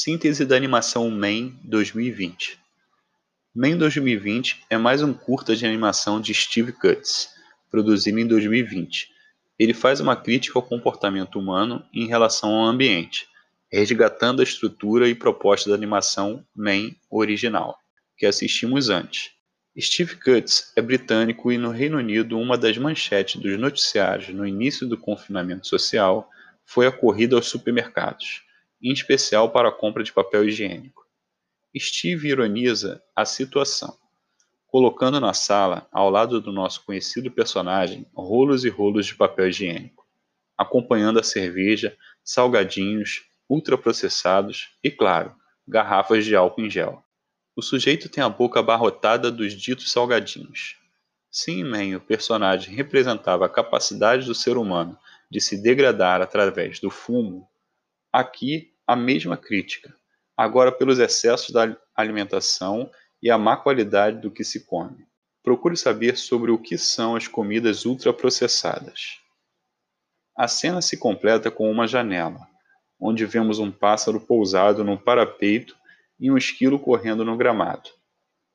Síntese da animação Man 2020. Man 2020 é mais um curta de animação de Steve Cutts, produzido em 2020. Ele faz uma crítica ao comportamento humano em relação ao ambiente, resgatando a estrutura e proposta da animação Man original, que assistimos antes. Steve Cutts é britânico e no Reino Unido uma das manchetes dos noticiários no início do confinamento social foi a corrida aos supermercados em especial para a compra de papel higiênico. Steve ironiza a situação, colocando na sala, ao lado do nosso conhecido personagem, rolos e rolos de papel higiênico, acompanhando a cerveja, salgadinhos, ultraprocessados e, claro, garrafas de álcool em gel. O sujeito tem a boca abarrotada dos ditos salgadinhos. Se em Man o personagem representava a capacidade do ser humano de se degradar através do fumo, Aqui a mesma crítica, agora pelos excessos da alimentação e a má qualidade do que se come. Procure saber sobre o que são as comidas ultraprocessadas. A cena se completa com uma janela, onde vemos um pássaro pousado num parapeito e um esquilo correndo no gramado.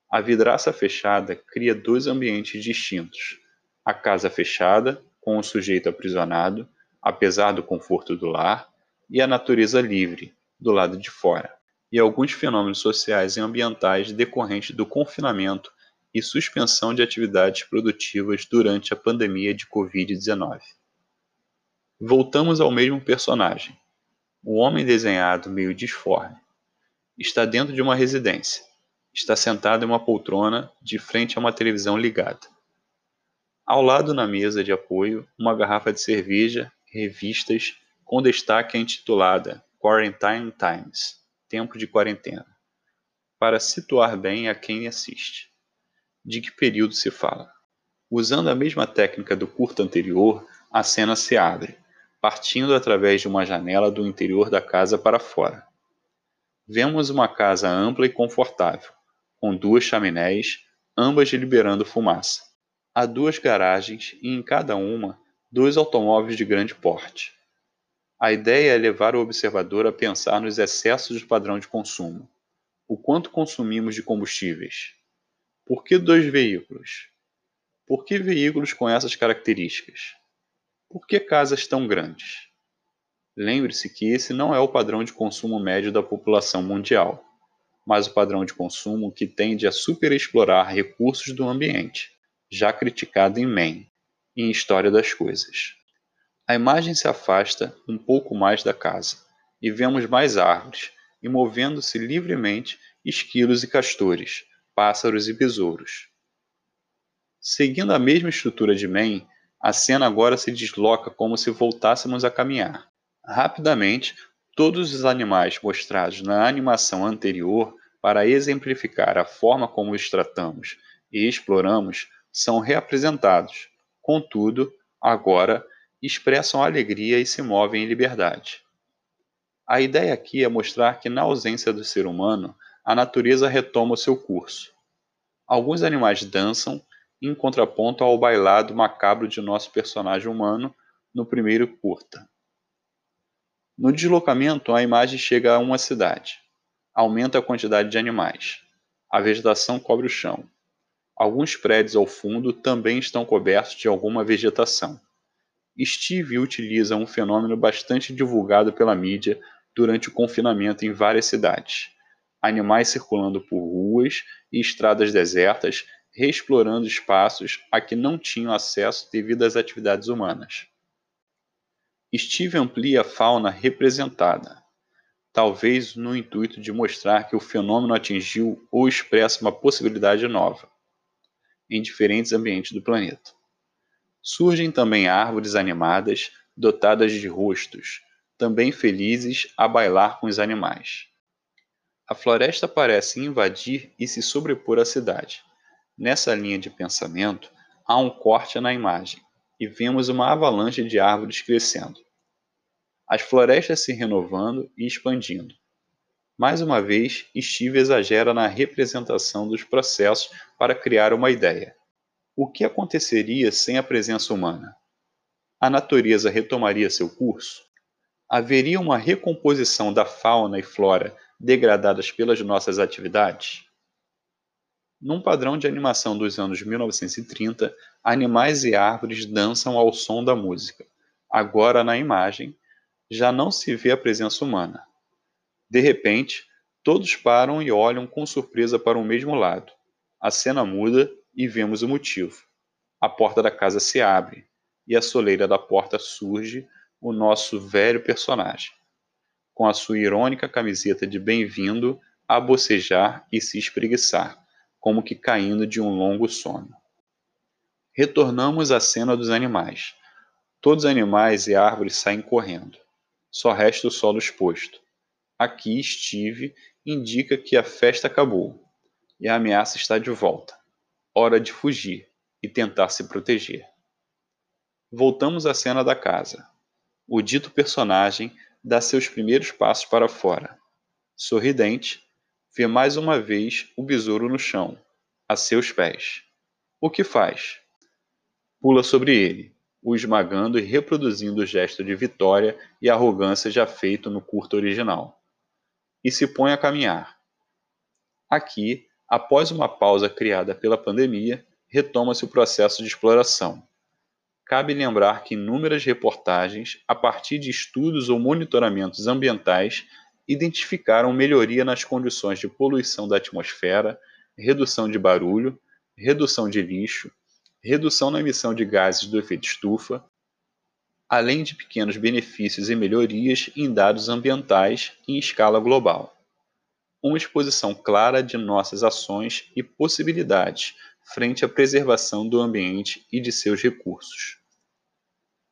A vidraça fechada cria dois ambientes distintos: a casa fechada, com o sujeito aprisionado, apesar do conforto do lar, e a natureza livre, do lado de fora, e alguns fenômenos sociais e ambientais decorrentes do confinamento e suspensão de atividades produtivas durante a pandemia de Covid-19. Voltamos ao mesmo personagem. O homem desenhado meio disforme está dentro de uma residência. Está sentado em uma poltrona de frente a uma televisão ligada. Ao lado, na mesa de apoio, uma garrafa de cerveja, revistas com destaque intitulada Quarantine Times Tempo de Quarentena para situar bem a quem assiste. De que período se fala? Usando a mesma técnica do curto anterior, a cena se abre, partindo através de uma janela do interior da casa para fora. Vemos uma casa ampla e confortável, com duas chaminés, ambas liberando fumaça. Há duas garagens e em cada uma dois automóveis de grande porte. A ideia é levar o observador a pensar nos excessos do padrão de consumo. O quanto consumimos de combustíveis? Por que dois veículos? Por que veículos com essas características? Por que casas tão grandes? Lembre-se que esse não é o padrão de consumo médio da população mundial, mas o padrão de consumo que tende a superexplorar recursos do ambiente, já criticado em Man, em História das Coisas. A imagem se afasta um pouco mais da casa, e vemos mais árvores, e movendo-se livremente esquilos e castores, pássaros e besouros. Seguindo a mesma estrutura de Man, a cena agora se desloca como se voltássemos a caminhar. Rapidamente, todos os animais mostrados na animação anterior para exemplificar a forma como os tratamos e exploramos são reapresentados. Contudo, agora expressam alegria e se movem em liberdade. A ideia aqui é mostrar que, na ausência do ser humano, a natureza retoma o seu curso. Alguns animais dançam, em contraponto ao bailado macabro de nosso personagem humano no primeiro curta. No deslocamento, a imagem chega a uma cidade. Aumenta a quantidade de animais. A vegetação cobre o chão. Alguns prédios ao fundo também estão cobertos de alguma vegetação. Steve utiliza um fenômeno bastante divulgado pela mídia durante o confinamento em várias cidades: animais circulando por ruas e estradas desertas, reexplorando espaços a que não tinham acesso devido às atividades humanas. Steve amplia a fauna representada, talvez no intuito de mostrar que o fenômeno atingiu ou expressa uma possibilidade nova em diferentes ambientes do planeta. Surgem também árvores animadas, dotadas de rostos, também felizes a bailar com os animais. A floresta parece invadir e se sobrepor à cidade. Nessa linha de pensamento, há um corte na imagem e vemos uma avalanche de árvores crescendo. As florestas se renovando e expandindo. Mais uma vez, Steve exagera na representação dos processos para criar uma ideia. O que aconteceria sem a presença humana? A natureza retomaria seu curso? Haveria uma recomposição da fauna e flora degradadas pelas nossas atividades? Num padrão de animação dos anos 1930, animais e árvores dançam ao som da música. Agora, na imagem, já não se vê a presença humana. De repente, todos param e olham com surpresa para o mesmo lado. A cena muda e vemos o motivo. A porta da casa se abre e a soleira da porta surge o nosso velho personagem, com a sua irônica camiseta de bem-vindo a bocejar e se espreguiçar, como que caindo de um longo sono. Retornamos à cena dos animais. Todos os animais e árvores saem correndo. Só resta o solo exposto. Aqui Steve indica que a festa acabou e a ameaça está de volta. Hora de fugir e tentar se proteger. Voltamos à cena da casa. O dito personagem dá seus primeiros passos para fora. Sorridente, vê mais uma vez o besouro no chão, a seus pés. O que faz? Pula sobre ele, o esmagando e reproduzindo o gesto de vitória e arrogância já feito no curto original. E se põe a caminhar. Aqui, após uma pausa criada pela pandemia, retoma-se o processo de exploração. Cabe lembrar que inúmeras reportagens, a partir de estudos ou monitoramentos ambientais, identificaram melhoria nas condições de poluição da atmosfera, redução de barulho, redução de lixo, redução na emissão de gases do efeito estufa, além de pequenos benefícios e melhorias em dados ambientais em escala global. Uma exposição clara de nossas ações e possibilidades frente à preservação do ambiente e de seus recursos.